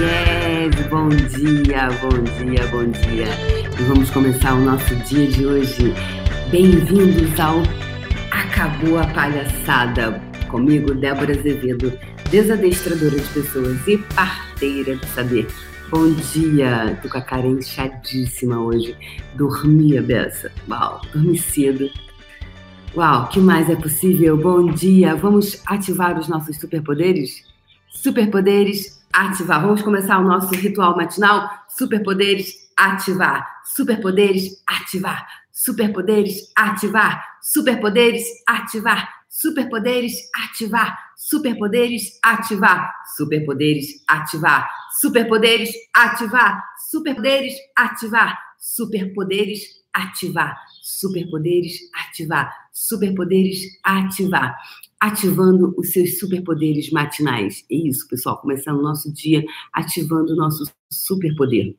Bom dia, bom dia, bom dia. E vamos começar o nosso dia de hoje. Bem-vindos ao Acabou a Palhaçada. Comigo, Débora Azevedo, desadestradora de pessoas e parteira de saber. Bom dia, tô com a cara inchadíssima hoje. Dormi a beça. Uau, dormi cedo. Uau, que mais é possível? Bom dia, vamos ativar os nossos superpoderes? Superpoderes, ativar. Vamos começar o nosso ritual matinal? Superpoderes, ativar. Superpoderes, ativar. Superpoderes, ativar. Superpoderes, ativar. Superpoderes, ativar. Superpoderes, ativar. Superpoderes, ativar. Superpoderes, ativar. Superpoderes, ativar. Superpoderes, ativar. Superpoderes, ativar. Superpoderes, ativar ativando os seus superpoderes matinais. É isso, pessoal, começando o nosso dia ativando o nosso superpoder.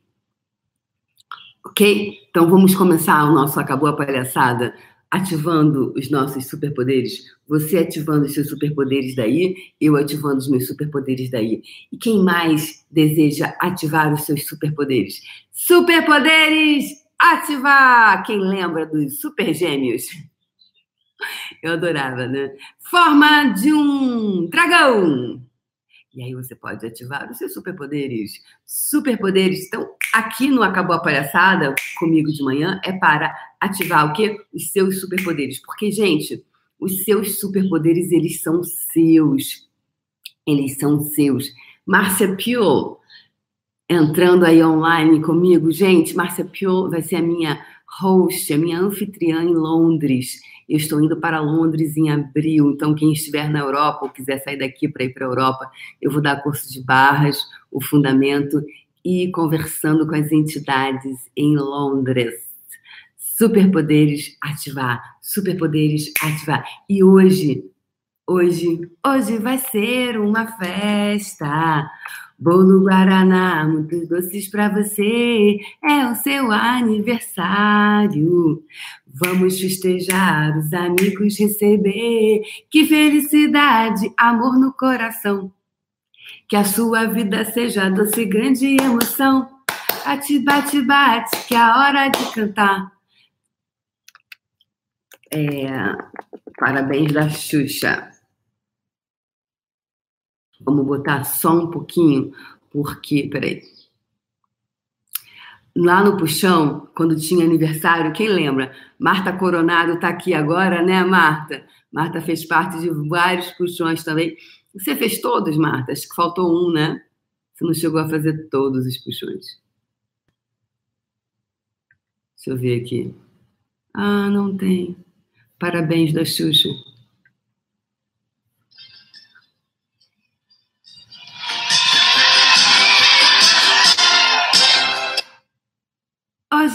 Ok? Então vamos começar o nosso Acabou a Palhaçada ativando os nossos superpoderes. Você ativando os seus superpoderes daí, eu ativando os meus superpoderes daí. E quem mais deseja ativar os seus superpoderes? Superpoderes! Ativar! Quem lembra dos super gêmeos? Eu adorava, né? Forma de um dragão. E aí você pode ativar os seus superpoderes. Superpoderes. Então, aqui no Acabou a Palhaçada, comigo de manhã, é para ativar o quê? Os seus superpoderes. Porque, gente, os seus superpoderes, eles são seus. Eles são seus. Márcia Pio, entrando aí online comigo. Gente, Márcia Pio vai ser a minha host, a minha anfitriã em Londres. Eu estou indo para Londres em abril, então quem estiver na Europa ou quiser sair daqui para ir para a Europa, eu vou dar curso de barras, o fundamento e conversando com as entidades em Londres. Superpoderes ativar, superpoderes ativar. E hoje, hoje, hoje vai ser uma festa. Bolo Guaraná, muitos doces para você, é o seu aniversário. Vamos festejar, os amigos receber. Que felicidade, amor no coração. Que a sua vida seja doce, grande emoção. Bate, bate, bate, que é a hora de cantar. É, parabéns da Xuxa. Vamos botar só um pouquinho, porque, peraí. Lá no Puxão, quando tinha aniversário, quem lembra? Marta Coronado está aqui agora, né, Marta? Marta fez parte de vários puxões também. Você fez todos, Marta? Acho que faltou um, né? Você não chegou a fazer todos os puxões. Deixa eu ver aqui. Ah, não tem. Parabéns da Xuxa.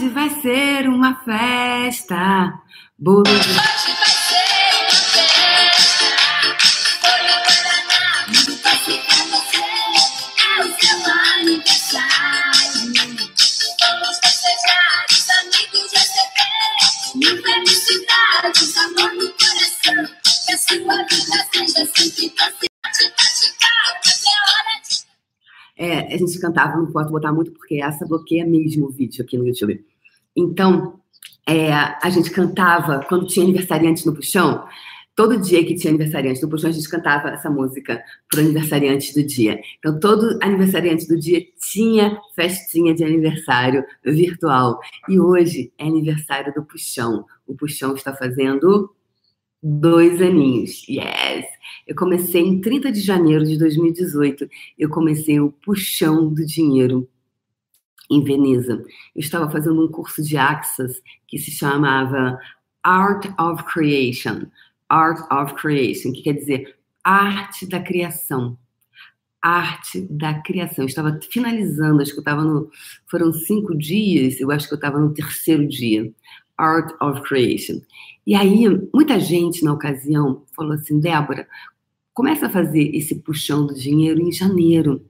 Hoje vai ser uma festa. Bolo de... Hoje vai ser uma festa. Bolo. Doce pra você. É o seu aniversário. Vamos festejar, os amigos receber. Mil felicidades, amor no coração. Que a sua vida seja sempre doce. É, a gente cantava, não posso botar muito porque essa bloqueia mesmo o vídeo aqui no YouTube. Então, é, a gente cantava, quando tinha aniversariante no Puxão, todo dia que tinha aniversariante no Puxão, a gente cantava essa música para aniversariante do dia. Então, todo aniversariante do dia tinha festinha de aniversário virtual. E hoje é aniversário do Puxão. O Puxão está fazendo dois aninhos. Yes! Eu comecei em 30 de janeiro de 2018. Eu comecei o Puxão do Dinheiro em Veneza. Eu estava fazendo um curso de Axas que se chamava Art of Creation. Art of Creation, que quer dizer arte da criação. Arte da criação. Eu estava finalizando, acho que eu estava no. Foram cinco dias, eu acho que eu estava no terceiro dia. Art of Creation. E aí, muita gente na ocasião falou assim: Débora, começa a fazer esse puxão do dinheiro em janeiro.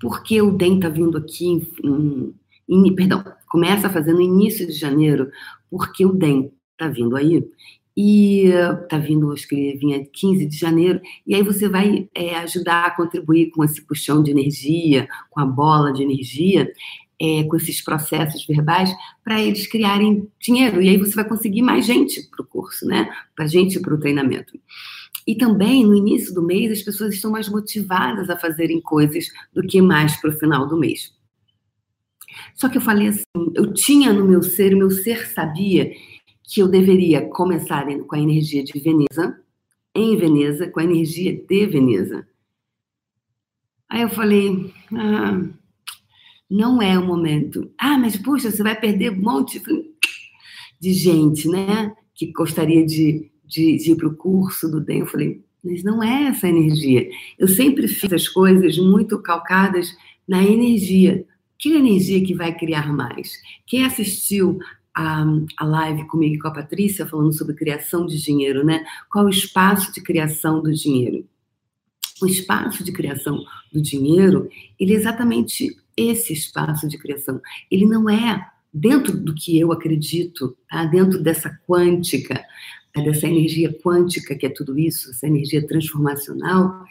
Porque o DEM está vindo aqui em, em, Perdão, começa no início de janeiro, porque o DEM está vindo aí. e tá vindo, acho que vinha 15 de janeiro, e aí você vai é, ajudar a contribuir com esse puxão de energia, com a bola de energia, é, com esses processos verbais, para eles criarem dinheiro. E aí você vai conseguir mais gente para o curso, né? Para gente para o treinamento. E também, no início do mês, as pessoas estão mais motivadas a fazerem coisas do que mais para o final do mês. Só que eu falei assim, eu tinha no meu ser, o meu ser sabia que eu deveria começar com a energia de Veneza, em Veneza, com a energia de Veneza. Aí eu falei, ah, não é o momento. Ah, mas puxa, você vai perder um monte de gente, né? Que gostaria de, de, de ir para o curso do DEM. Eu falei, mas não é essa energia. Eu sempre fiz as coisas muito calcadas na energia. Que energia que vai criar mais? Quem assistiu a, a live comigo e com a Patrícia, falando sobre criação de dinheiro, né? Qual o espaço de criação do dinheiro? O espaço de criação do dinheiro, ele é exatamente esse espaço de criação. Ele não é dentro do que eu acredito, tá? dentro dessa quântica, dessa energia quântica que é tudo isso, essa energia transformacional,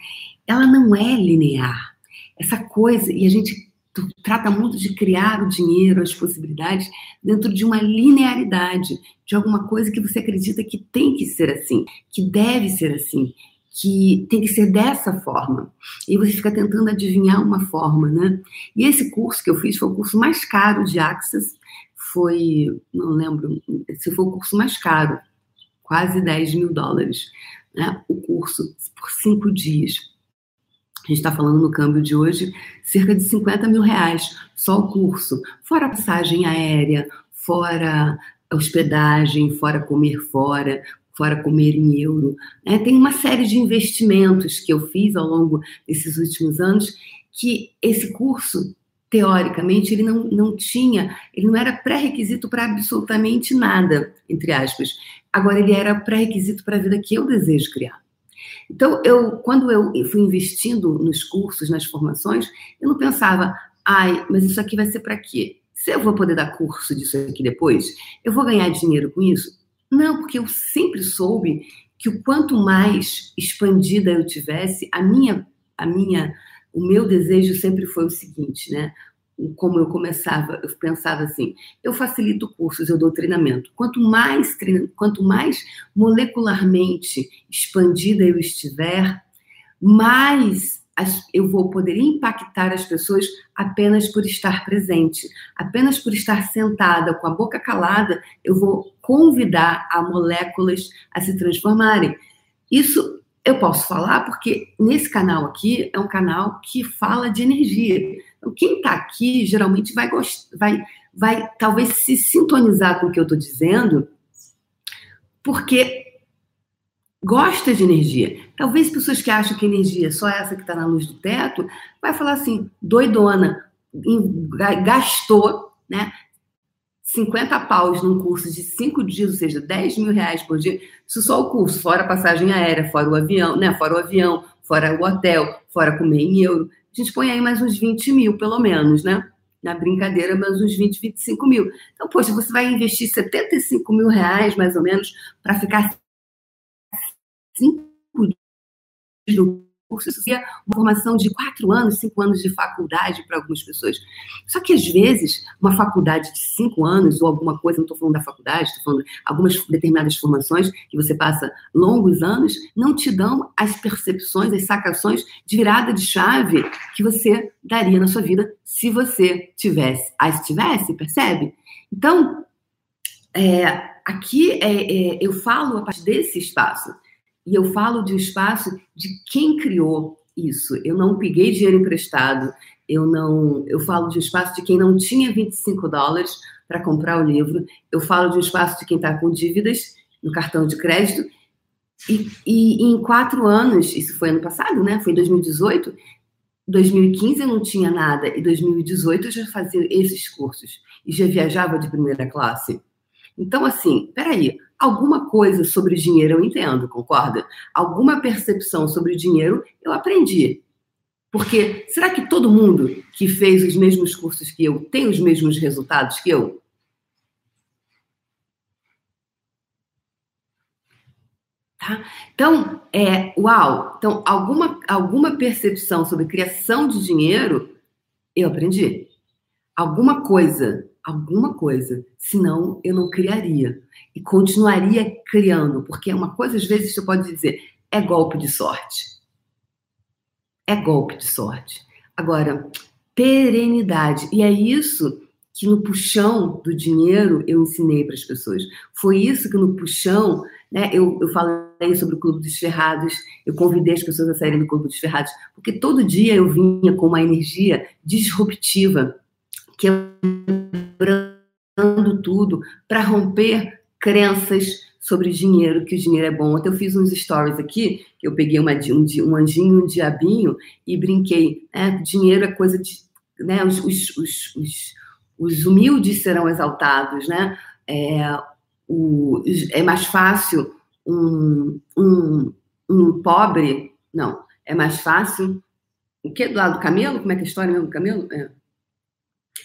ela não é linear. Essa coisa, e a gente trata muito de criar o dinheiro, as possibilidades, dentro de uma linearidade, de alguma coisa que você acredita que tem que ser assim, que deve ser assim, que tem que ser dessa forma. E você fica tentando adivinhar uma forma, né? E esse curso que eu fiz foi o curso mais caro de Access, foi, não lembro, se foi o curso mais caro, quase 10 mil dólares, né? O curso por cinco dias a gente está falando no câmbio de hoje, cerca de 50 mil reais, só o curso, fora passagem aérea, fora hospedagem, fora comer fora, fora comer em euro. Né? Tem uma série de investimentos que eu fiz ao longo desses últimos anos que esse curso, teoricamente, ele não, não tinha, ele não era pré-requisito para absolutamente nada, entre aspas. Agora, ele era pré-requisito para a vida que eu desejo criar. Então, eu, quando eu fui investindo nos cursos, nas formações, eu não pensava, ai, mas isso aqui vai ser para quê? Se eu vou poder dar curso disso aqui depois, eu vou ganhar dinheiro com isso? Não, porque eu sempre soube que o quanto mais expandida eu tivesse, a minha, a minha, o meu desejo sempre foi o seguinte, né? como eu começava, eu pensava assim, eu facilito cursos, eu dou treinamento. Quanto mais, quanto mais molecularmente expandida eu estiver, mais eu vou poder impactar as pessoas apenas por estar presente, apenas por estar sentada com a boca calada, eu vou convidar a moléculas a se transformarem. Isso eu posso falar porque nesse canal aqui é um canal que fala de energia. Então, quem está aqui geralmente vai, vai, vai talvez se sintonizar com o que eu estou dizendo, porque gosta de energia. Talvez pessoas que acham que energia é só essa que está na luz do teto, vai falar assim, doidona, gastou, né? 50 paus num curso de 5 dias, ou seja, 10 mil reais por dia, isso só o curso, fora a passagem aérea, fora o avião, né? Fora o avião, fora o hotel, fora comer em euro a gente põe aí mais uns 20 mil, pelo menos, né? Na brincadeira, mais uns 20, 25 mil. Então, poxa, você vai investir 75 mil reais, mais ou menos, para ficar cinco dias no curso, isso seria uma formação de quatro anos, cinco anos de faculdade para algumas pessoas. Só que, às vezes, uma faculdade de cinco anos, ou alguma coisa, não estou falando da faculdade, estou falando de algumas determinadas formações que você passa longos anos, não te dão as percepções, as sacações de virada de chave que você daria na sua vida se você tivesse. Se tivesse, percebe? Então, é, aqui é, é, eu falo a partir desse espaço e eu falo de um espaço de quem criou isso. Eu não peguei dinheiro emprestado, eu não, eu falo de um espaço de quem não tinha 25 dólares para comprar o livro, eu falo de um espaço de quem está com dívidas no cartão de crédito. E, e, em quatro anos, isso foi ano passado, né? Foi em 2018. 2015 eu não tinha nada, e 2018 eu já fazia esses cursos e já viajava de primeira classe. Então, assim, peraí, alguma coisa sobre dinheiro eu entendo, concorda? Alguma percepção sobre dinheiro eu aprendi. Porque será que todo mundo que fez os mesmos cursos que eu tem os mesmos resultados que eu? Tá? Então, é, uau! Então, alguma, alguma percepção sobre criação de dinheiro eu aprendi. Alguma coisa, alguma coisa, senão eu não criaria. E continuaria criando, porque uma coisa, às vezes, você pode dizer, é golpe de sorte. É golpe de sorte. Agora, perenidade. E é isso que no puxão do dinheiro eu ensinei para as pessoas. Foi isso que no puxão, né, eu, eu falei sobre o Clube dos Ferrados, eu convidei as pessoas a saírem do Clube dos Ferrados, porque todo dia eu vinha com uma energia disruptiva, quebrando tudo, para romper crenças sobre dinheiro, que o dinheiro é bom. Ontem eu fiz uns stories aqui, eu peguei uma, um, um anjinho, um diabinho, e brinquei. Né? Dinheiro é coisa de. Né? Os, os, os, os os humildes serão exaltados, né? É, o, é mais fácil um, um, um pobre, não, é mais fácil, o que do lado do camelo? Como é que é a história mesmo do camelo? É.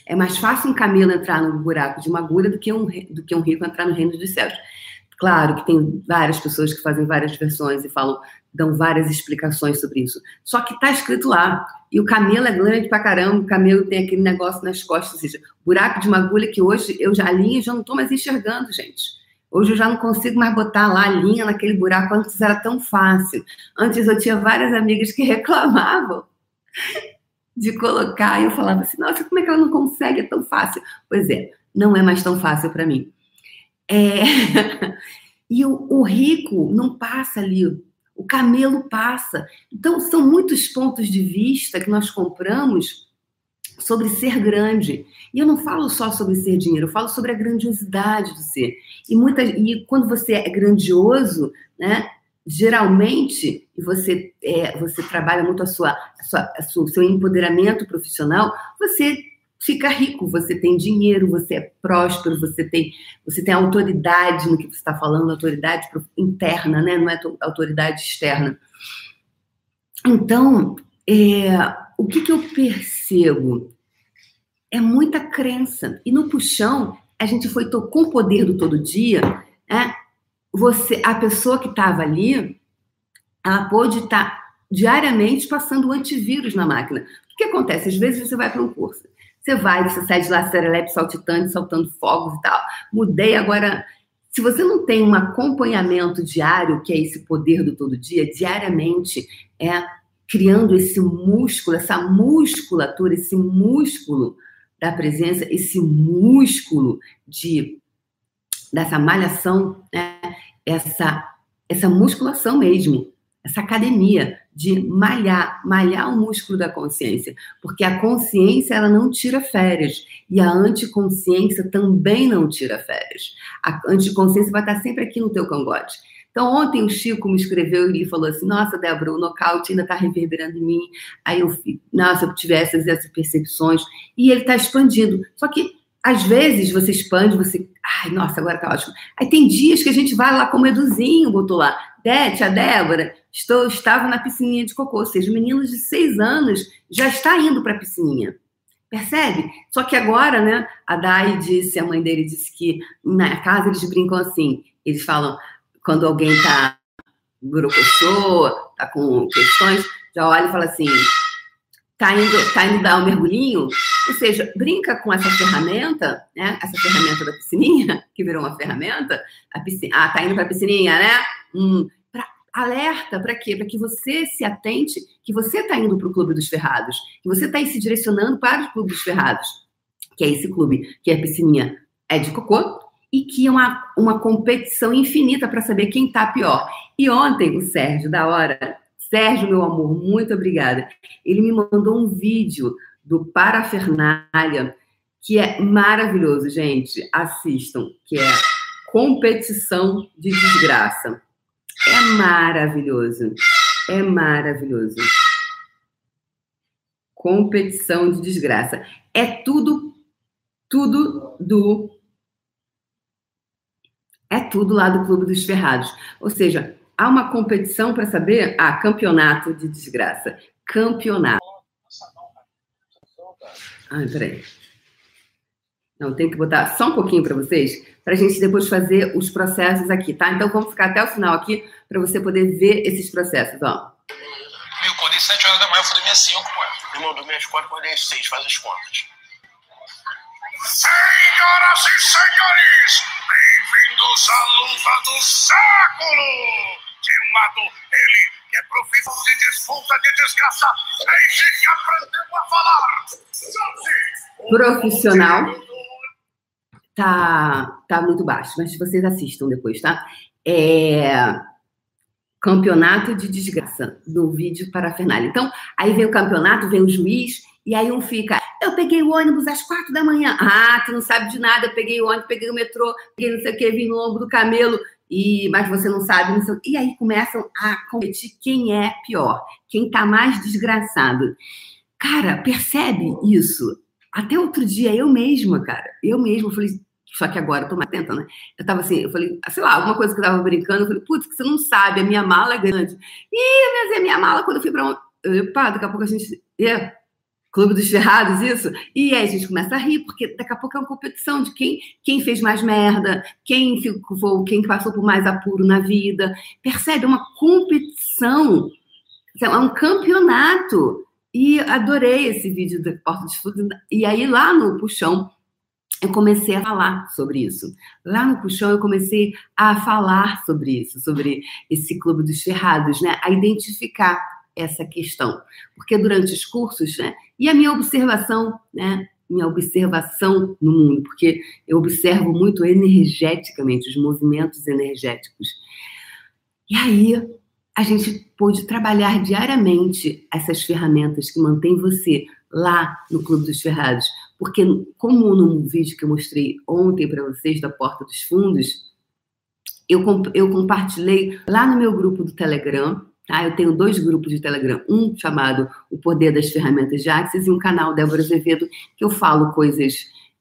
É mais fácil um camelo entrar no buraco de uma agulha do que um, do que um rico entrar no reino dos céus. Claro que tem várias pessoas que fazem várias versões e falam, dão várias explicações sobre isso. Só que está escrito lá. E o camelo é grande pra caramba, o camelo tem aquele negócio nas costas, ou seja, buraco de uma agulha que hoje eu já linho e já não estou mais enxergando, gente. Hoje eu já não consigo mais botar lá a linha naquele buraco, antes era tão fácil. Antes eu tinha várias amigas que reclamavam de colocar, e eu falava assim, nossa, como é que ela não consegue? É tão fácil. Pois é, não é mais tão fácil para mim. É... e o, o rico não passa ali o camelo passa. Então, são muitos pontos de vista que nós compramos sobre ser grande. E eu não falo só sobre ser dinheiro, eu falo sobre a grandiosidade do ser. E, muita, e quando você é grandioso, né, geralmente, você, é, você trabalha muito a sua, a sua, a sua, seu empoderamento profissional, você fica rico, você tem dinheiro, você é próspero, você tem, você tem autoridade no que você está falando, autoridade interna, né? não é autoridade externa. Então, é, o que, que eu percebo? É muita crença. E no puxão, a gente foi com o poder do todo dia, né? Você, a pessoa que estava ali, ela pôde estar tá diariamente passando o antivírus na máquina. O que acontece? Às vezes você vai para um curso, você vai, você sai de lá serelepe saltitante, saltando fogos e tal. Mudei agora. Se você não tem um acompanhamento diário, que é esse poder do todo dia, diariamente é criando esse músculo, essa musculatura, esse músculo da presença, esse músculo de dessa malhação, né? essa essa musculação mesmo, essa academia de malhar, malhar o músculo da consciência, porque a consciência ela não tira férias e a anticonsciência também não tira férias. A anticonsciência vai estar sempre aqui no teu cangote. Então, ontem o Chico me escreveu e falou assim: Nossa, Débora, o nocaute ainda está reverberando em mim. Aí eu, nossa, eu tive essas, essas percepções. E ele está expandindo. Só que, às vezes, você expande, você. Ai, nossa, agora tá ótimo. Aí tem dias que a gente vai lá como Eduzinho, botou lá. Dé, tia Débora, estou, estava na piscininha de cocô. Ou seja, o menino de seis anos já está indo para a piscininha. Percebe? Só que agora, né, a Dai disse, a mãe dele disse que na casa eles brincam assim. Eles falam, quando alguém está brocochô, tá com questões, já olha e fala assim, tá indo, tá indo dar um mergulhinho? Ou seja, brinca com essa ferramenta, né? Essa ferramenta da piscininha, que virou uma ferramenta. A piscina, ah, tá indo para a piscininha, né? Hum, pra, alerta para quê? Para que você se atente que você está indo para o Clube dos Ferrados, que você está se direcionando para o Clube dos Ferrados, que é esse clube, que é a piscininha é de cocô, e que é uma, uma competição infinita para saber quem está pior. E ontem, o Sérgio, da hora, Sérgio, meu amor, muito obrigada. Ele me mandou um vídeo do Parafernália, que é maravilhoso, gente. Assistam, que é competição de desgraça. É maravilhoso. É maravilhoso. Competição de desgraça. É tudo, tudo do. É tudo lá do Clube dos Ferrados. Ou seja, há uma competição para saber? Ah, campeonato de desgraça. Campeonato. Ai, peraí. Não, tem que botar só um pouquinho para vocês, para a gente depois fazer os processos aqui, tá? Então vamos ficar até o final aqui para você poder ver esses processos, ó. Eu acordei 7 horas da manhã, eu fui dormir às 5, ué. Irmão, dormi às 4, acordei às 6, faz as contas. Senhoras e senhores, bem-vindos à luta do século! De um lado, ele que é profissão de disputa de desgraça, desde que aprendeu a falar. Profissional. Tá, tá muito baixo, mas vocês assistam depois, tá? É campeonato de desgraça do vídeo para Fernanda. Então, aí vem o campeonato, vem o juiz, e aí um fica, eu peguei o ônibus às quatro da manhã. Ah, tu não sabe de nada, eu peguei o ônibus, peguei o metrô, peguei não sei o que, vim no lombo do camelo, e mas você não sabe, não sei, e aí começam a competir quem é pior, quem tá mais desgraçado. Cara, percebe isso? Até outro dia, eu mesma, cara, eu mesma falei, só que agora eu tô mais atenta, né? Eu tava assim, eu falei, sei lá, alguma coisa que eu tava brincando, eu falei, putz, você não sabe, a minha mala é grande. Ih, mas é minha mala quando eu fui pra um. Epa, daqui a pouco a gente. É, Clube dos Ferrados, isso? E aí a gente começa a rir, porque daqui a pouco é uma competição de quem, quem fez mais merda, quem ficou, quem passou por mais apuro na vida. Percebe? É uma competição. É um campeonato. E adorei esse vídeo da Porta de Fundo. E aí, lá no Puxão, eu comecei a falar sobre isso. Lá no Puxão, eu comecei a falar sobre isso, sobre esse Clube dos Ferrados, né? A identificar essa questão. Porque durante os cursos, né, e a minha observação, né, minha observação no mundo, porque eu observo muito energeticamente os movimentos energéticos. E aí a gente pôde trabalhar diariamente essas ferramentas que mantêm você lá no Clube dos Ferrados. Porque, como no vídeo que eu mostrei ontem para vocês da Porta dos Fundos, eu, eu compartilhei lá no meu grupo do Telegram, Tá? Eu tenho dois grupos de Telegram, um chamado O Poder das Ferramentas de Axis e um canal Débora Azevedo, que eu falo coisas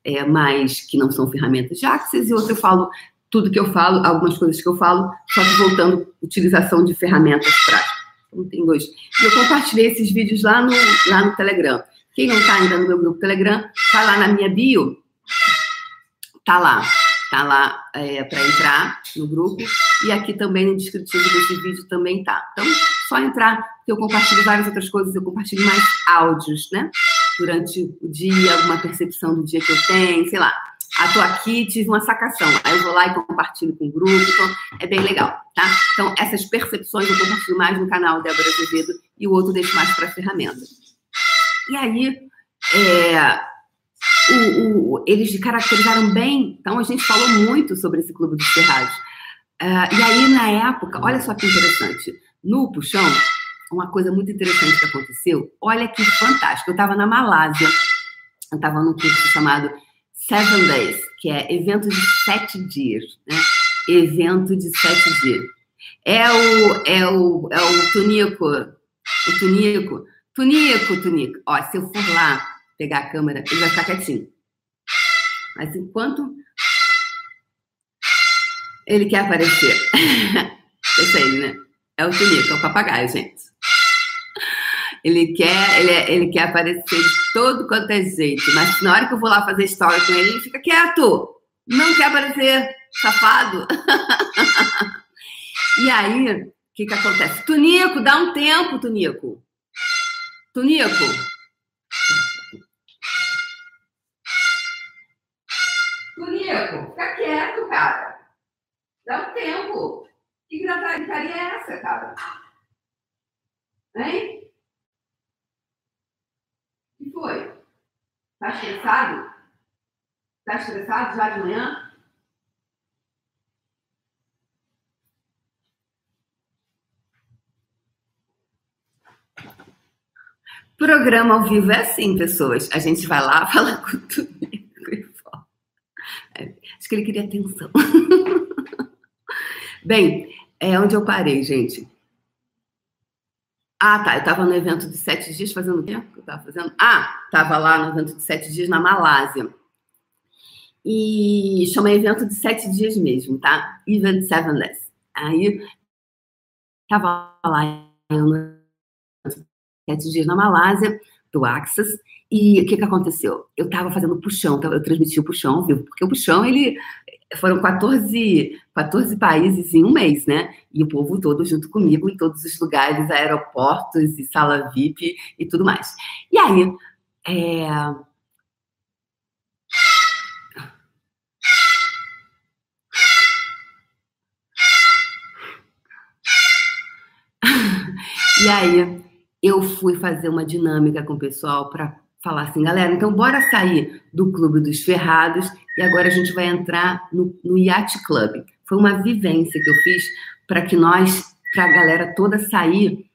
é, mais que não são ferramentas de Axis, e outro eu falo tudo que eu falo, algumas coisas que eu falo, só que voltando utilização de ferramentas práticas. Então, tem dois. E eu compartilhei esses vídeos lá no, lá no Telegram. Quem não está ainda no meu grupo Telegram, vai lá na minha bio, tá lá tá lá é, para entrar no grupo. E aqui também no descritivo desse vídeo também tá. Então, só entrar, que eu compartilho várias outras coisas, eu compartilho mais áudios, né? Durante o dia, alguma percepção do dia que eu tenho, sei lá. Ah, tô aqui, tive uma sacação. Aí eu vou lá e compartilho com o grupo. Então, é bem legal, tá? Então, essas percepções eu compartilho mais no canal Débora Azevedo e o outro deixo mais para ferramenta. E aí, é, o, o, eles caracterizaram bem. Então, a gente falou muito sobre esse Clube dos Ferrados. Uh, e aí, na época, olha só que interessante. No Puxão, uma coisa muito interessante que aconteceu. Olha que fantástico. Eu estava na Malásia. Eu estava num curso chamado Seven Days, que é evento de sete dias. Né? Evento de sete dias. É o, é o, é o Tunico. O Tunico. Tunico, Tunico. Ó, se eu for lá pegar a câmera, ele vai ficar quietinho. Mas enquanto ele quer aparecer, deixa ele, né? É o Tunico, é o papagaio, gente. Ele quer, ele, é, ele quer aparecer de todo quanto é jeito, mas na hora que eu vou lá fazer história com ele, ele fica quieto. Não quer aparecer, safado. e aí, o que que acontece? Tunico, dá um tempo, Tunico. Tunico, Dá um tempo. Que gritaria é essa, cara? Hein? O que foi? Tá estressado? Tá estressado já de manhã? Programa ao vivo é assim, pessoas. A gente vai lá, fala com tudo. Acho que ele queria atenção. Bem, é onde eu parei, gente. Ah, tá. Eu estava no evento de sete dias fazendo o quê? eu estava fazendo? Ah, estava lá no evento de sete dias na Malásia. E chama evento de sete dias mesmo, tá? Event Seven Days. Aí, estava lá eu no sete dias na Malásia do Access. E o que, que aconteceu? Eu estava fazendo puxão, eu transmiti o puxão vivo, porque o puxão, ele foram 14, 14 países em um mês, né? E o povo todo junto comigo em todos os lugares, aeroportos e sala VIP e tudo mais. E aí, é... E aí, eu fui fazer uma dinâmica com o pessoal para falar assim, galera, então bora sair do Clube dos Ferrados e agora a gente vai entrar no, no Yacht Club. Foi uma vivência que eu fiz para que nós, para a galera toda sair,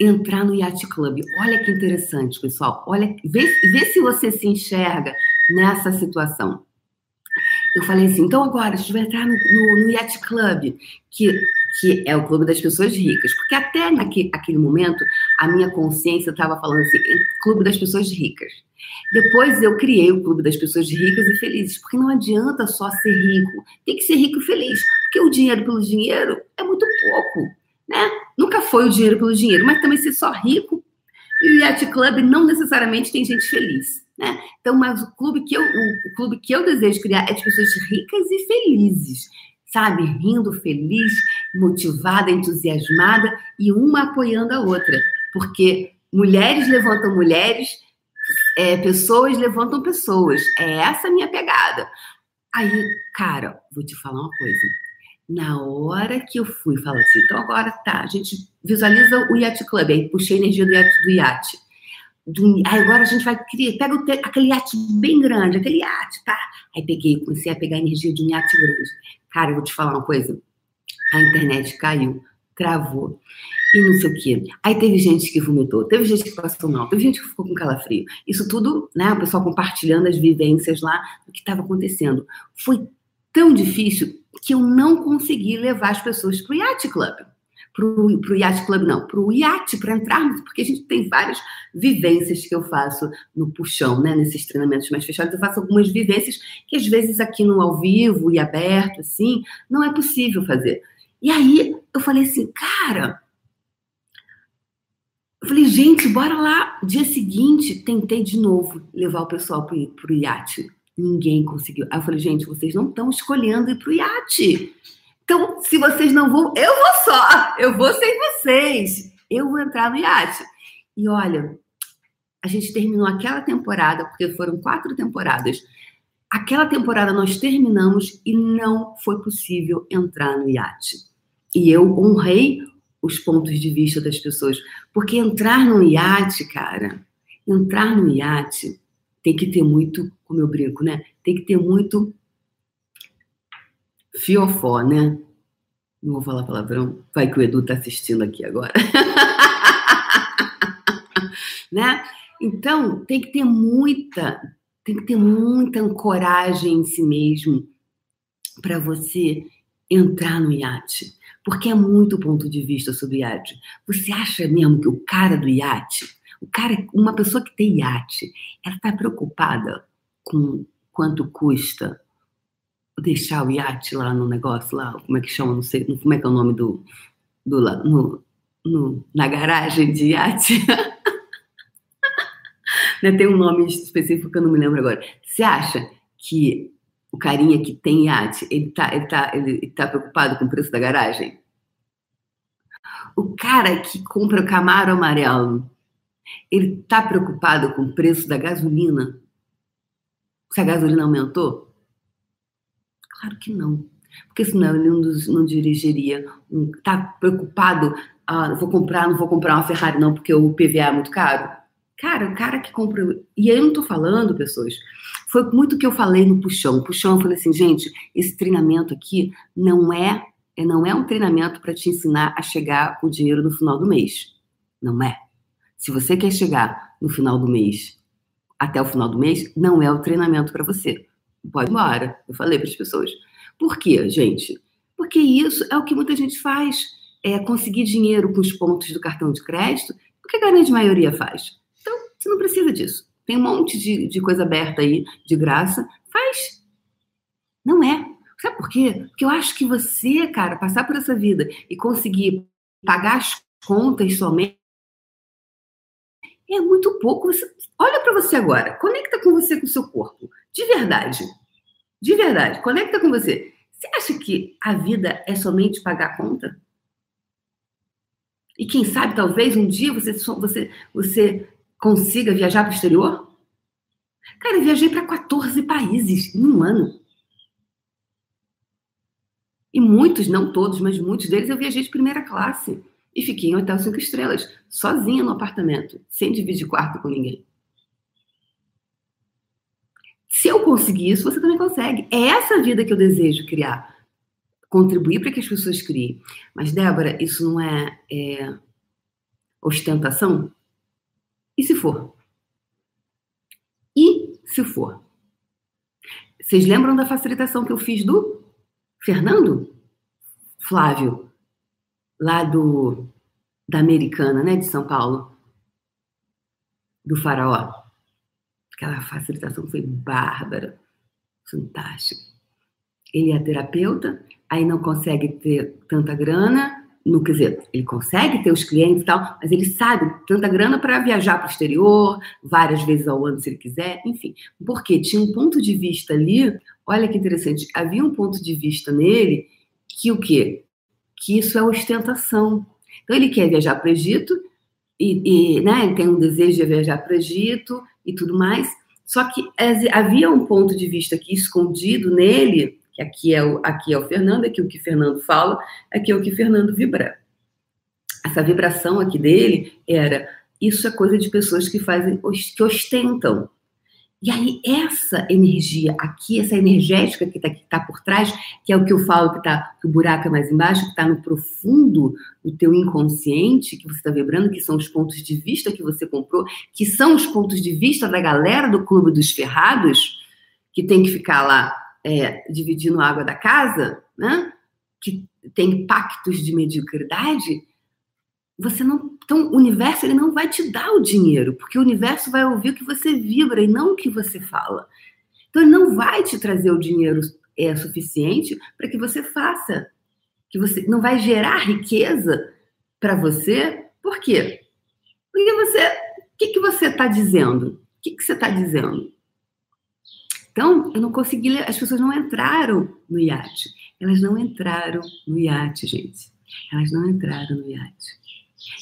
entrar no Yacht Club. Olha que interessante, pessoal. Olha, vê, vê se você se enxerga nessa situação. Eu falei assim, então agora a gente vai entrar no, no, no Yacht Club, que que é o clube das pessoas ricas. Porque até naquele aquele momento, a minha consciência estava falando assim, clube das pessoas ricas. Depois eu criei o clube das pessoas ricas e felizes, porque não adianta só ser rico, tem que ser rico e feliz, porque o dinheiro pelo dinheiro é muito pouco, né? Nunca foi o dinheiro pelo dinheiro, mas também ser só rico e o Yacht Club não necessariamente tem gente feliz, né? Então, mas o clube que eu, o, o clube que eu desejo criar é de pessoas ricas e felizes sabe? Rindo, feliz, motivada, entusiasmada e uma apoiando a outra. Porque mulheres levantam mulheres, é, pessoas levantam pessoas. É essa a minha pegada. Aí, cara, vou te falar uma coisa. Na hora que eu fui falar assim, então agora tá, a gente visualiza o Yacht Club, aí puxei a energia do iate. Do iate. Do, aí agora a gente vai criar, pega o, aquele iate bem grande, aquele iate, tá? Aí peguei, comecei a pegar a energia de um iate grande. Cara, eu vou te falar uma coisa. A internet caiu, travou e não sei o quê. Aí teve gente que vomitou, teve gente que passou mal, teve gente que ficou com calafrio. Isso tudo, né? O pessoal compartilhando as vivências lá do que estava acontecendo. Foi tão difícil que eu não consegui levar as pessoas para o Yacht Club pro, pro Yacht Club, não, pro iate, para entrarmos, porque a gente tem várias vivências que eu faço no puxão, né? Nesses treinamentos mais fechados, eu faço algumas vivências que às vezes aqui no ao vivo e aberto, assim, não é possível fazer. E aí eu falei assim, cara. Eu falei, gente, bora lá. Dia seguinte, tentei de novo levar o pessoal pro, pro iate. Ninguém conseguiu. Aí eu falei, gente, vocês não estão escolhendo ir pro iate. Então, se vocês não vão, eu vou só, eu vou sem vocês. Eu vou entrar no iate. E olha, a gente terminou aquela temporada, porque foram quatro temporadas. Aquela temporada nós terminamos e não foi possível entrar no iate. E eu honrei os pontos de vista das pessoas, porque entrar no iate, cara, entrar no iate tem que ter muito, como eu brinco, né? Tem que ter muito fiofó, né? Não vou falar palavrão, vai que o Edu tá assistindo aqui agora. né? Então, tem que ter muita, tem que ter muita coragem em si mesmo para você entrar no iate. Porque é muito ponto de vista sobre iate. Você acha mesmo que o cara do iate, o cara, uma pessoa que tem iate, ela está preocupada com quanto custa deixar o iate lá no negócio lá, como é que chama, não sei, como é que é o nome do, do no, no, na garagem de iate. né, tem um nome específico que eu não me lembro agora. Você acha que o carinha que tem iate, ele tá, ele tá, ele tá preocupado com o preço da garagem? O cara que compra o Camaro amarelo, ele tá preocupado com o preço da gasolina? Se a gasolina aumentou? Claro que não. Porque senão ele não, não dirigiria. Está preocupado? Ah, vou comprar, não vou comprar uma Ferrari, não, porque o PVA é muito caro. Cara, o cara que compra. E eu não estou falando, pessoas. Foi muito o que eu falei no puxão. Puxão, eu falei assim, gente, esse treinamento aqui não é, não é um treinamento para te ensinar a chegar o dinheiro no final do mês. Não é. Se você quer chegar no final do mês, até o final do mês, não é o treinamento para você pode ir embora. Eu falei para as pessoas. Por quê, gente? Porque isso é o que muita gente faz. É conseguir dinheiro com os pontos do cartão de crédito, o que a grande maioria faz. Então, você não precisa disso. Tem um monte de, de coisa aberta aí, de graça. Faz. Não é. Sabe por quê? Porque eu acho que você, cara, passar por essa vida e conseguir pagar as contas somente É muito pouco. Você, olha para você agora. Conecta com você, com o seu corpo. De verdade. De verdade. Conecta com você. Você acha que a vida é somente pagar a conta? E quem sabe, talvez um dia você, você, você consiga viajar para o exterior? Cara, eu viajei para 14 países em um ano. E muitos, não todos, mas muitos deles eu viajei de primeira classe. E fiquei em hotel cinco estrelas, sozinha no apartamento, sem dividir quarto com ninguém. Se conseguir isso, você também consegue. É essa vida que eu desejo criar. Contribuir para que as pessoas criem. Mas, Débora, isso não é, é ostentação? E se for? E se for? Vocês lembram da facilitação que eu fiz do Fernando Flávio, lá do da Americana, né, de São Paulo, do Faraó? Aquela facilitação foi bárbara, fantástica. Ele é terapeuta, aí não consegue ter tanta grana, no, quer dizer, ele consegue ter os clientes e tal, mas ele sabe tanta grana para viajar para o exterior, várias vezes ao ano, se ele quiser, enfim. Porque tinha um ponto de vista ali, olha que interessante, havia um ponto de vista nele que o quê? Que isso é ostentação. Então ele quer viajar para o Egito, e, e né, ele tem um desejo de viajar para o Egito e tudo mais, só que havia um ponto de vista aqui escondido nele que aqui é o, aqui é o Fernando, aqui o que Fernando fala, aqui é o que Fernando vibra. Essa vibração aqui dele era isso é coisa de pessoas que fazem, que ostentam. E aí, essa energia aqui, essa energética que está tá por trás, que é o que eu falo, que, tá, que o buraco é mais embaixo, que está no profundo do teu inconsciente, que você está vibrando, que são os pontos de vista que você comprou, que são os pontos de vista da galera do Clube dos Ferrados, que tem que ficar lá é, dividindo a água da casa, né? que tem pactos de mediocridade, você não. Então, o universo ele não vai te dar o dinheiro, porque o universo vai ouvir o que você vibra e não o que você fala. Então, ele não vai te trazer o dinheiro é suficiente para que você faça, que você não vai gerar riqueza para você. Por quê? Porque você, o que, que você está dizendo? O que, que você está dizendo? Então, eu não consegui ler, as pessoas não entraram no iate. Elas não entraram no iate, gente. Elas não entraram no iate.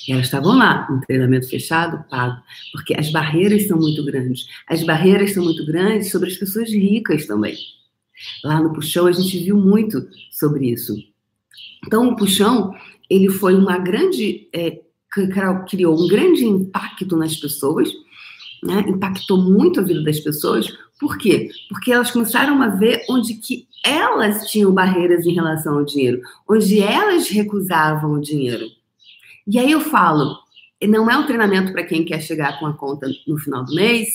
Elas estavam lá, um treinamento fechado, pago, porque as barreiras são muito grandes. As barreiras são muito grandes sobre as pessoas ricas também. Lá no Puxão a gente viu muito sobre isso. Então, o Puxão, ele foi uma grande, é, criou um grande impacto nas pessoas, né? impactou muito a vida das pessoas, por quê? Porque elas começaram a ver onde que elas tinham barreiras em relação ao dinheiro, onde elas recusavam o dinheiro. E aí eu falo, não é um treinamento para quem quer chegar com a conta no final do mês,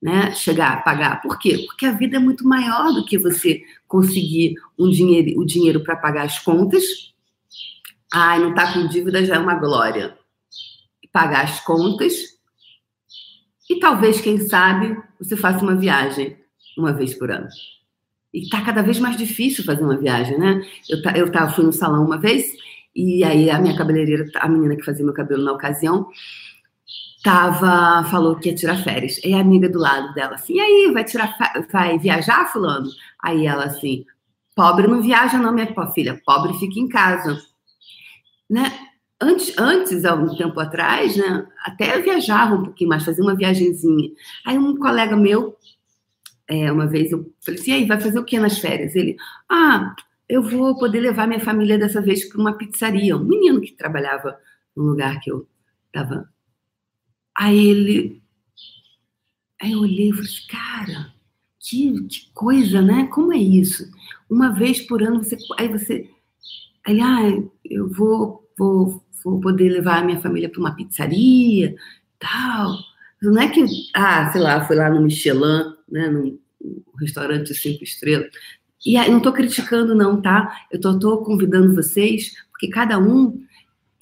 né? Chegar a pagar. Por quê? Porque a vida é muito maior do que você conseguir um dinheiro, o dinheiro para pagar as contas. Ai, não está com dívida já é uma glória. Pagar as contas e talvez, quem sabe, você faça uma viagem uma vez por ano. E está cada vez mais difícil fazer uma viagem, né? Eu, eu fui no salão uma vez e aí a minha cabeleireira, a menina que fazia meu cabelo na ocasião, tava, falou que ia tirar férias. E a amiga do lado dela assim, e aí, vai tirar, vai viajar, fulano? Aí ela assim, pobre não viaja não, minha filha, pobre fica em casa. Né? Antes, antes, há um tempo atrás, né, até viajava um pouquinho mais, fazia uma viagenzinha. Aí um colega meu, é, uma vez eu falei assim, aí, vai fazer o que nas férias? Ele, ah, eu vou poder levar minha família dessa vez para uma pizzaria. Um menino que trabalhava no lugar que eu estava. Aí ele... Aí eu olhei e falei assim, cara, que, que coisa, né? Como é isso? Uma vez por ano você... Aí você... Aí, ah, eu vou, vou vou poder levar a minha família para uma pizzaria, tal. Não é que, ah, sei lá, foi lá no Michelin, né, num restaurante cinco estrelas. E não estou criticando, não, tá? Eu estou convidando vocês, porque cada um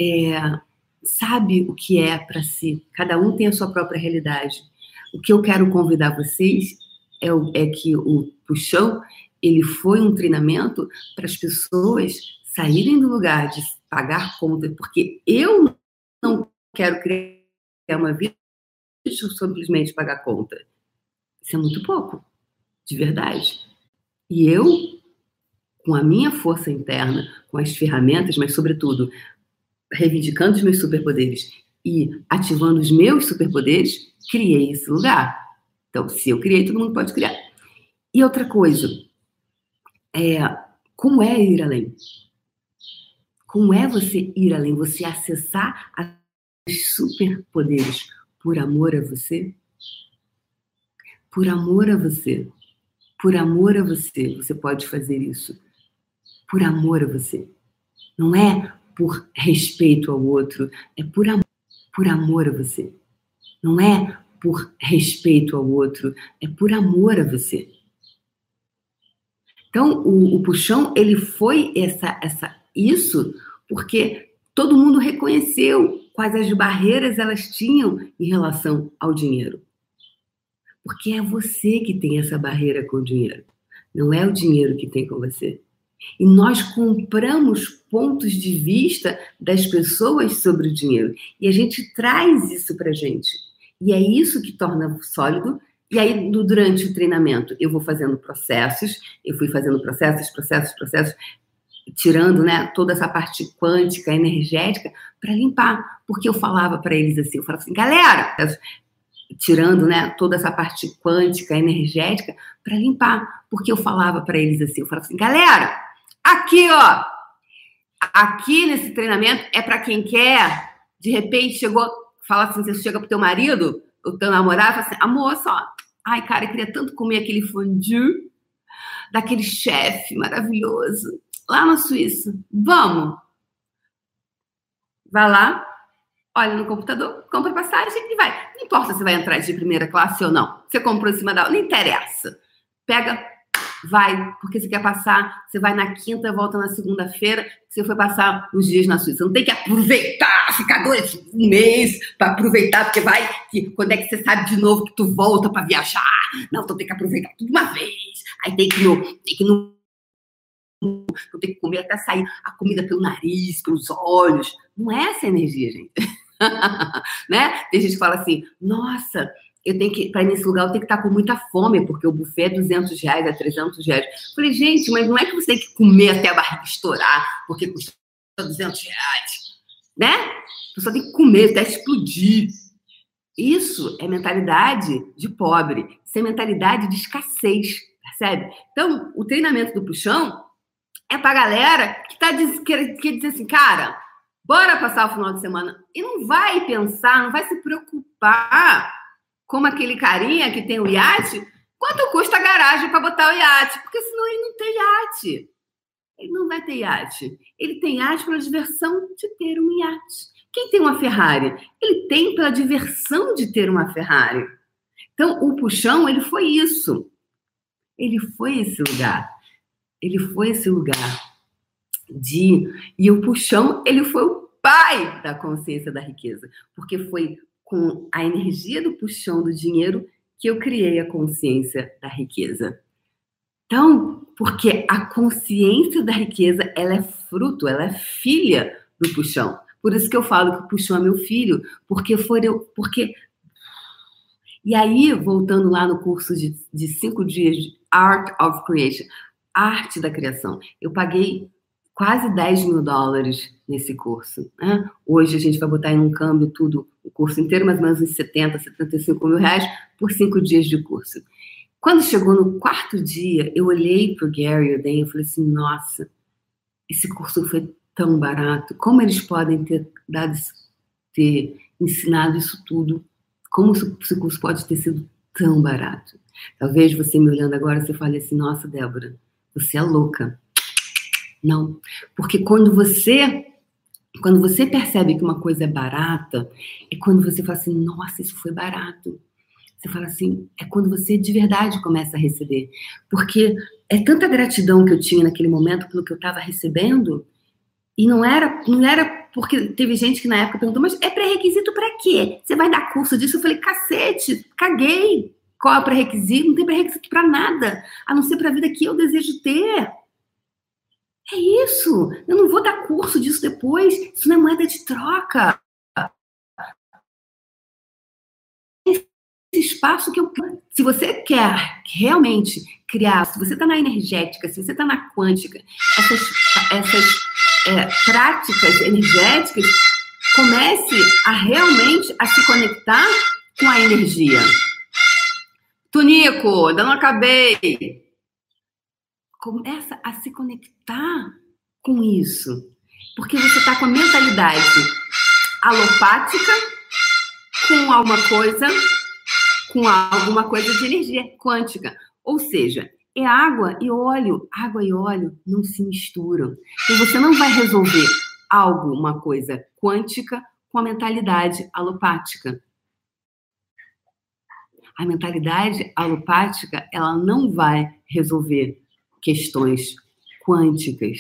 é, sabe o que é para si, cada um tem a sua própria realidade. O que eu quero convidar vocês é, o, é que o puxão ele foi um treinamento para as pessoas saírem do lugar de pagar conta, porque eu não quero criar uma vida simplesmente pagar conta. Isso é muito pouco, de verdade. E eu, com a minha força interna, com as ferramentas, mas sobretudo reivindicando os meus superpoderes e ativando os meus superpoderes, criei esse lugar. Então, se eu criei, todo mundo pode criar. E outra coisa, é, como é ir além? Como é você ir além? Você acessar os superpoderes por amor a você? Por amor a você. Por amor a você, você pode fazer isso. Por amor a você. Não é por respeito ao outro, é por amor, por amor a você. Não é por respeito ao outro, é por amor a você. Então, o, o puxão, ele foi essa, essa, isso porque todo mundo reconheceu quais as barreiras elas tinham em relação ao dinheiro. Porque é você que tem essa barreira com o dinheiro, não é o dinheiro que tem com você. E nós compramos pontos de vista das pessoas sobre o dinheiro. E a gente traz isso para a gente. E é isso que torna sólido. E aí, durante o treinamento, eu vou fazendo processos, eu fui fazendo processos, processos, processos, tirando né, toda essa parte quântica, energética, para limpar. Porque eu falava para eles assim, eu falava assim, galera, tirando né, toda essa parte quântica, energética, para limpar. Porque eu falava para eles assim, eu falava assim, galera, Aqui, ó. Aqui nesse treinamento é para quem quer, de repente chegou, fala assim, você chega pro teu marido, o teu namorado, fala assim, amor, só, ai, cara, eu queria tanto comer aquele fondue daquele chefe maravilhoso lá na Suíça. Vamos. Vai lá, olha no computador, compra passagem e vai. Não importa se vai entrar de primeira classe ou não. Você comprou em cima da. Não interessa. Pega vai, porque você quer passar, você vai na quinta, volta na segunda-feira, você foi passar uns dias na Suíça. Não tem que aproveitar, ficar dois, um mês para aproveitar, porque vai, que, quando é que você sabe de novo que tu volta para viajar? Não, então tem que aproveitar tudo uma vez. Aí tem que no, tem que no, não tem que comer até sair a comida pelo nariz, pelos olhos. Não é essa energia, gente. né? Tem gente que fala assim, nossa, eu tenho que, para ir nesse lugar, eu tenho que estar com muita fome, porque o buffet é 200 reais, é 300 reais. Eu falei, gente, mas não é que você tem que comer até a barriga estourar, porque custa 200 reais, né? Você só tem que comer até explodir. Isso é mentalidade de pobre, isso é mentalidade de escassez, percebe? Então, o treinamento do puxão é para galera que tá que, que diz assim, cara, bora passar o final de semana e não vai pensar, não vai se preocupar como aquele carinha que tem o iate, quanto custa a garagem para botar o iate? Porque senão ele não tem iate. Ele não vai ter iate. Ele tem iate pela diversão de ter um iate. Quem tem uma Ferrari? Ele tem pela diversão de ter uma Ferrari. Então, o puxão, ele foi isso. Ele foi esse lugar. Ele foi esse lugar de. E o puxão, ele foi o pai da consciência da riqueza, porque foi com a energia do puxão do dinheiro que eu criei a consciência da riqueza. Então, porque a consciência da riqueza, ela é fruto, ela é filha do puxão. Por isso que eu falo que o puxão é meu filho, porque eu, porque e aí, voltando lá no curso de, de cinco dias de Art of Creation, arte da criação, eu paguei quase 10 mil dólares nesse curso. Né? Hoje a gente vai botar em um câmbio tudo, o curso inteiro, mais ou menos uns 70, 75 mil reais por cinco dias de curso. Quando chegou no quarto dia, eu olhei para o Gary o Dan e falei assim, nossa, esse curso foi tão barato, como eles podem ter dado, ter ensinado isso tudo, como esse curso pode ter sido tão barato. Talvez você me olhando agora, você fale assim, nossa, Débora, você é louca não. Porque quando você quando você percebe que uma coisa é barata, é quando você fala assim, nossa, isso foi barato. Você fala assim, é quando você de verdade começa a receber. Porque é tanta gratidão que eu tinha naquele momento pelo que eu estava recebendo, e não era, não era porque teve gente que na época perguntou, mas é pré-requisito para quê? Você vai dar curso disso? Eu falei, cacete, caguei. Qual é o pré-requisito? Não tem pré-requisito para nada, a não ser para a vida que eu desejo ter. É isso. Eu não vou dar curso disso depois. Isso não é moeda de troca. espaço que eu. Se você quer realmente criar, se você está na energética, se você está na quântica, essas, essas é, práticas energéticas, comece a realmente a se conectar com a energia. Tunico, ainda não acabei. Começa a se conectar com isso. Porque você está com a mentalidade alopática com alguma coisa, com alguma coisa de energia quântica. Ou seja, é água e óleo. Água e óleo não se misturam. E você não vai resolver algo, uma coisa quântica, com a mentalidade alopática. A mentalidade alopática, ela não vai resolver questões quânticas.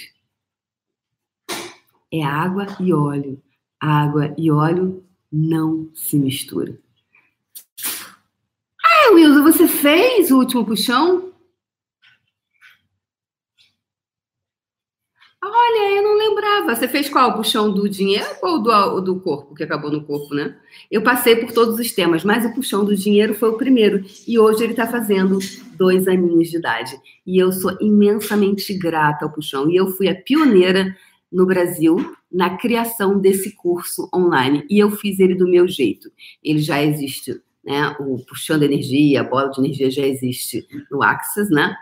É água e óleo. Água e óleo não se misturam. Ah, Wilson, você fez o último puxão? Olha, eu não lembrava. Você fez qual? puxão do dinheiro ou do, do corpo, que acabou no corpo, né? Eu passei por todos os temas, mas o puxão do dinheiro foi o primeiro. E hoje ele está fazendo dois aninhos de idade. E eu sou imensamente grata ao puxão. E eu fui a pioneira no Brasil na criação desse curso online. E eu fiz ele do meu jeito. Ele já existe, né? O Puxando Energia, a bola de energia já existe no Axis, né?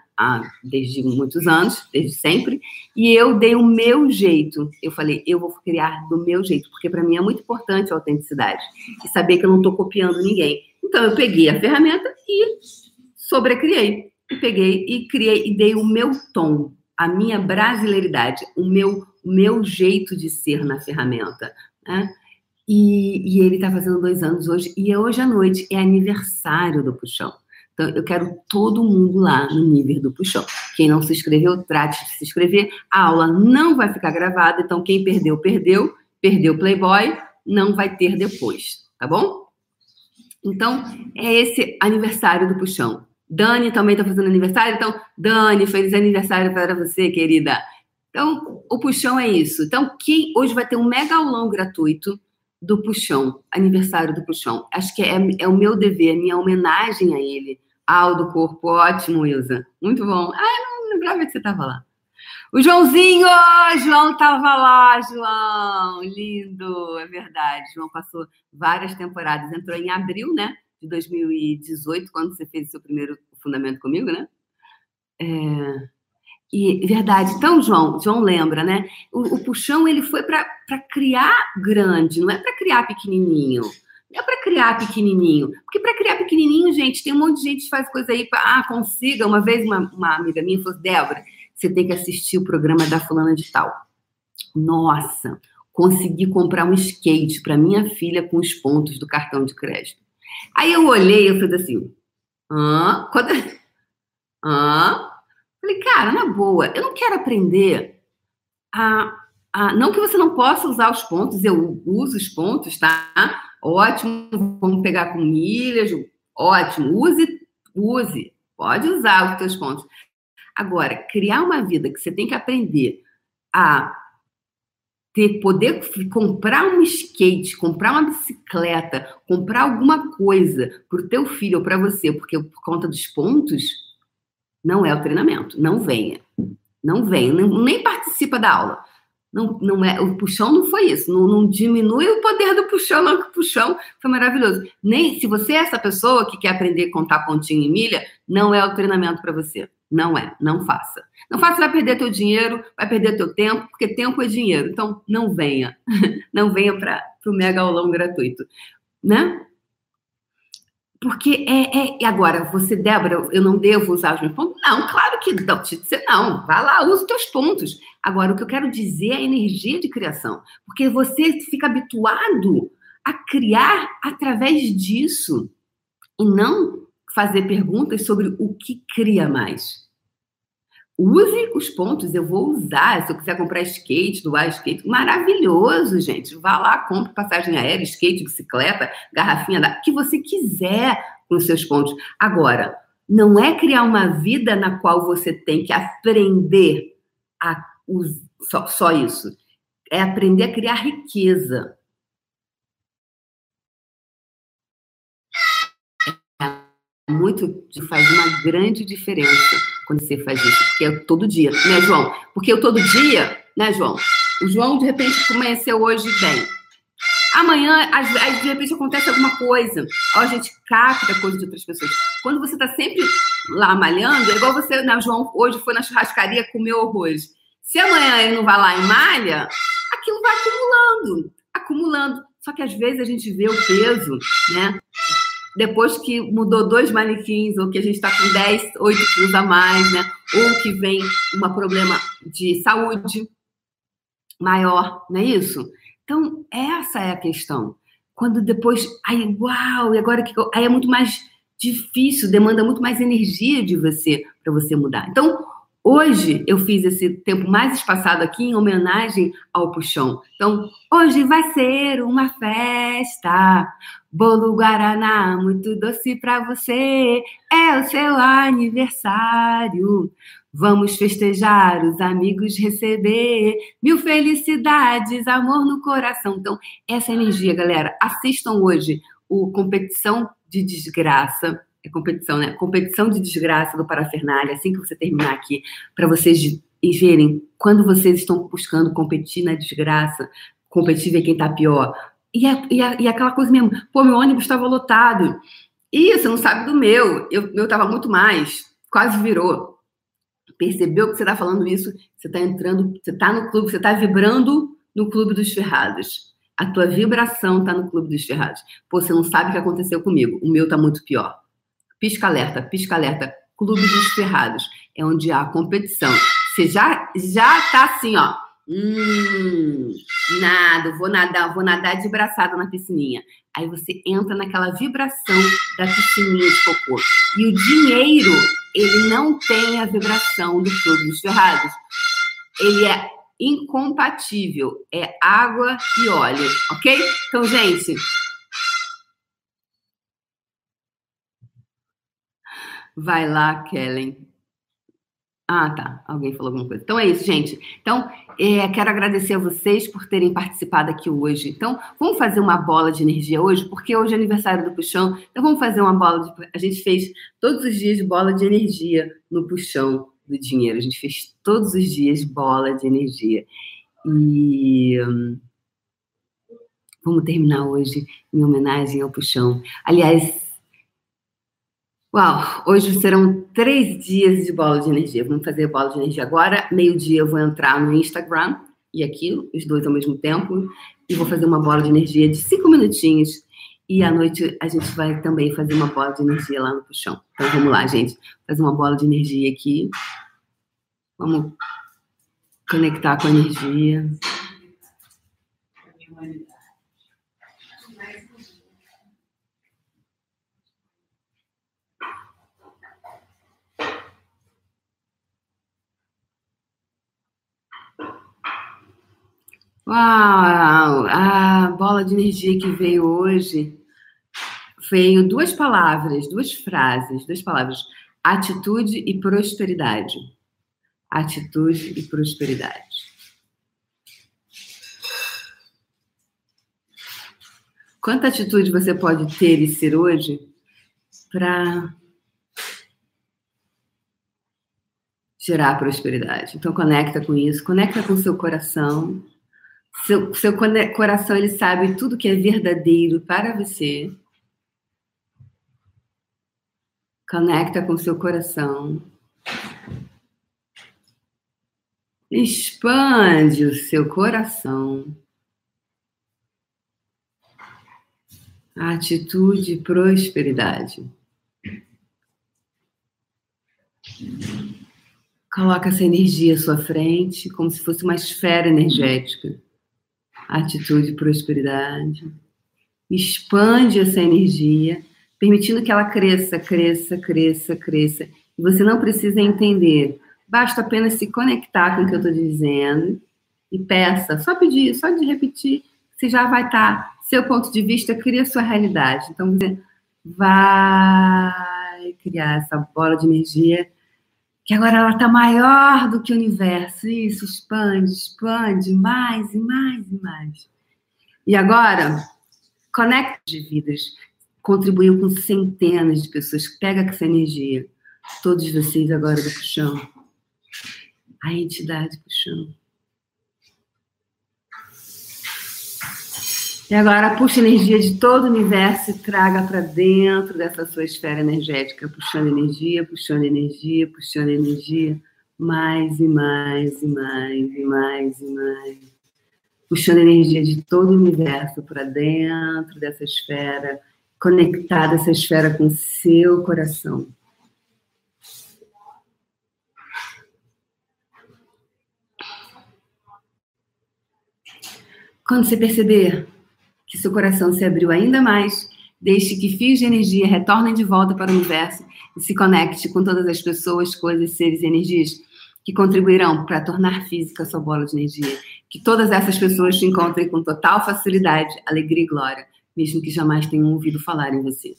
Desde muitos anos, desde sempre, e eu dei o meu jeito. Eu falei, eu vou criar do meu jeito, porque para mim é muito importante a autenticidade e saber que eu não estou copiando ninguém. Então eu peguei a ferramenta e sobrecriei. E peguei e criei e dei o meu tom, a minha brasileiridade, o meu, o meu jeito de ser na ferramenta. Né? E, e ele está fazendo dois anos hoje, e hoje à noite é aniversário do Puxão. Então, eu quero todo mundo lá no nível do puxão. Quem não se inscreveu, trate de se inscrever. A aula não vai ficar gravada, então quem perdeu, perdeu. Perdeu Playboy, não vai ter depois, tá bom? Então, é esse aniversário do puxão. Dani também está fazendo aniversário, então, Dani, feliz aniversário para você, querida. Então, o puxão é isso. Então, quem hoje vai ter um mega aulão gratuito do puxão, aniversário do puxão. Acho que é, é o meu dever, minha homenagem a ele Al do corpo, ótimo, Ilza. Muito bom. Ah, não lembrava que você estava lá. O Joãozinho! João estava lá, João! Lindo, é verdade. João passou várias temporadas. Entrou em abril, né? De 2018, quando você fez o seu primeiro fundamento comigo, né? É... E verdade. Então, João, João lembra, né? O, o puxão ele foi para criar grande, não é para criar pequenininho. Não é para criar pequenininho. Porque para criar pequenininho, gente, tem um monte de gente que faz coisa aí para. Ah, consiga. Uma vez uma, uma amiga minha falou: Débora, você tem que assistir o programa da Fulana de Tal. Nossa, consegui comprar um skate para minha filha com os pontos do cartão de crédito. Aí eu olhei e falei assim: hã? Quando... hã? Falei, cara, na boa, eu não quero aprender a, a. Não que você não possa usar os pontos, eu uso os pontos, tá? Ótimo, vamos pegar com milhas, ótimo, use, use, pode usar os teus pontos. Agora, criar uma vida que você tem que aprender a ter poder comprar um skate, comprar uma bicicleta, comprar alguma coisa para o teu filho ou para você, porque por conta dos pontos, não é o treinamento. Não venha. Não venha, nem participa da aula. Não, não é, o puxão não foi isso. Não, não diminui o poder do puxão, não, que o puxão foi maravilhoso. Nem se você é essa pessoa que quer aprender a contar pontinho em milha, não é o treinamento para você. Não é, não faça. Não faça, vai perder teu dinheiro, vai perder teu tempo, porque tempo é dinheiro. Então, não venha. Não venha para o mega aulão gratuito. Né? Porque é, é. Agora, você, Débora, eu não devo usar os meus pontos? Não, claro que não. Você não. Vai lá, usa os teus pontos. Agora, o que eu quero dizer é a energia de criação. Porque você fica habituado a criar através disso. E não fazer perguntas sobre o que cria mais. Use os pontos, eu vou usar. Se eu quiser comprar skate, doar skate, maravilhoso, gente. Vá lá, compre passagem aérea, skate, bicicleta, garrafinha, da... que você quiser com seus pontos. Agora, não é criar uma vida na qual você tem que aprender a só, só isso. É aprender a criar riqueza. É muito, faz uma grande diferença quando você faz isso, porque é todo dia, né, João? Porque eu todo dia, né, João? O João, de repente, amanheceu hoje bem. Amanhã, às, vezes, de repente, acontece alguma coisa. Ó, a gente capta coisa de outras pessoas. Quando você tá sempre lá malhando, é igual você, né, João, hoje foi na churrascaria comeu arroz. Se amanhã ele não vai lá e malha, aquilo vai acumulando, acumulando. Só que às vezes a gente vê o peso, né? Depois que mudou dois manequins, ou que a gente está com 10, 8 quilos a mais, né? Ou que vem um problema de saúde maior, não é isso? Então, essa é a questão. Quando depois, aí, uau, e agora que aí é muito mais difícil, demanda muito mais energia de você para você mudar. Então, Hoje eu fiz esse tempo mais espaçado aqui em homenagem ao puxão. Então, hoje vai ser uma festa. Bolo Guaraná, muito doce para você. É o seu aniversário. Vamos festejar, os amigos receber. Mil felicidades, amor no coração. Então, essa energia, galera. Assistam hoje o Competição de Desgraça é competição, né? Competição de desgraça do Parafernália, assim que você terminar aqui, para vocês verem quando vocês estão buscando competir na desgraça, competir ver quem está pior. E, a, e, a, e, aquela coisa mesmo, pô, meu ônibus estava lotado. E você não sabe do meu, eu, meu estava muito mais, quase virou. Percebeu que você está falando isso? Você está entrando, você está no clube, você está vibrando no clube dos ferrados. A tua vibração está no clube dos ferrados. Pô, você não sabe o que aconteceu comigo. O meu está muito pior. Pisca alerta, pisca alerta. Clube dos Ferrados. É onde há competição. Você já, já tá assim, ó. Hum, nada, vou nadar, vou nadar de braçada na piscininha. Aí você entra naquela vibração da piscininha de cocô. E o dinheiro, ele não tem a vibração do Clube dos Ferrados. Ele é incompatível. É água e óleo, ok? Então, gente, Vai lá, Kellen. Ah, tá. Alguém falou alguma coisa. Então é isso, gente. Então, é, quero agradecer a vocês por terem participado aqui hoje. Então, vamos fazer uma bola de energia hoje, porque hoje é aniversário do Puxão. Então, vamos fazer uma bola de. A gente fez todos os dias bola de energia no Puxão do Dinheiro. A gente fez todos os dias bola de energia. E. Hum, vamos terminar hoje em homenagem ao Puxão. Aliás, Uau, hoje serão três dias de bola de energia. Vamos fazer bola de energia agora. Meio-dia eu vou entrar no Instagram e aqui, os dois ao mesmo tempo, e vou fazer uma bola de energia de cinco minutinhos. E à noite a gente vai também fazer uma bola de energia lá no puxão. Então vamos lá, gente. Fazer uma bola de energia aqui. Vamos conectar com a energia. Uau! A bola de energia que veio hoje veio duas palavras, duas frases, duas palavras: atitude e prosperidade. Atitude e prosperidade. Quanta atitude você pode ter e ser hoje para gerar prosperidade? Então conecta com isso, conecta com seu coração seu, seu coração ele sabe tudo que é verdadeiro para você. Conecta com seu coração. Expande o seu coração. Atitude prosperidade. Coloca essa energia à sua frente, como se fosse uma esfera energética atitude prosperidade. Expande essa energia, permitindo que ela cresça, cresça, cresça, cresça. E você não precisa entender, basta apenas se conectar com o que eu estou dizendo e peça, só pedir, só de repetir, você já vai estar. Tá, seu ponto de vista cria sua realidade. Então você vai criar essa bola de energia que agora ela está maior do que o universo. Isso, expande, expande mais e mais e mais. E agora, conecta de vidas. contribuiu com centenas de pessoas. Pega essa energia. Todos vocês agora do puxão. A entidade puxão. E agora puxa energia de todo o universo e traga para dentro dessa sua esfera energética, puxando energia, puxando energia, puxando energia, mais e mais e mais e mais e mais. Puxando energia de todo o universo para dentro dessa esfera, conectada essa esfera com seu coração. Quando você perceber que seu coração se abriu ainda mais, deixe que fios de energia retornem de volta para o universo e se conecte com todas as pessoas, coisas, seres e energias que contribuirão para tornar física sua bola de energia. Que todas essas pessoas te encontrem com total facilidade, alegria e glória, mesmo que jamais tenham ouvido falar em você.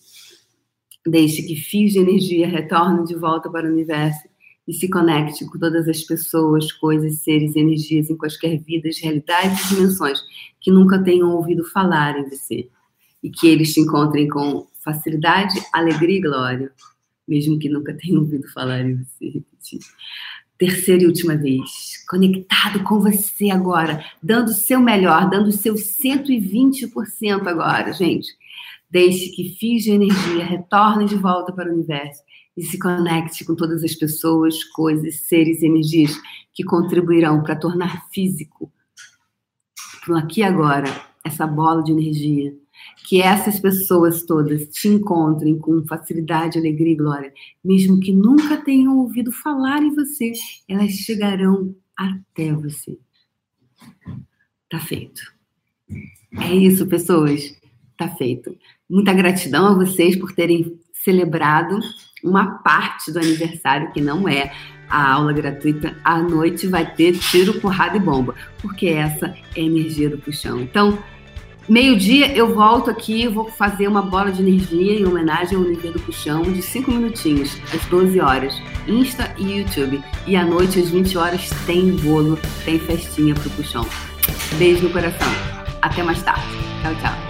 Deixe que fios de energia retornem de volta para o universo e se conecte com todas as pessoas, coisas, seres, energias em quaisquer vidas, realidades e dimensões que nunca tenham ouvido falar em você. E que eles te encontrem com facilidade, alegria e glória, mesmo que nunca tenham ouvido falar em você. Terceira e última vez, conectado com você agora, dando o seu melhor, dando o seu 120% agora, gente. Deixe que fios de energia retornem de volta para o universo e se conecte com todas as pessoas, coisas, seres e energias que contribuirão para tornar físico, aqui agora, essa bola de energia. Que essas pessoas todas te encontrem com facilidade, alegria e glória, mesmo que nunca tenham ouvido falar em você, elas chegarão até você. Tá feito. É isso, pessoas. Tá feito. Muita gratidão a vocês por terem celebrado uma parte do aniversário que não é a aula gratuita, à noite vai ter tiro, porrada e bomba, porque essa é a energia do puxão. Então, meio-dia eu volto aqui, vou fazer uma bola de energia em homenagem ao energia do puxão de 5 minutinhos, às 12 horas, Insta e YouTube. E à noite, às 20 horas, tem bolo, tem festinha pro puxão. Beijo no coração. Até mais tarde. Tchau, tchau.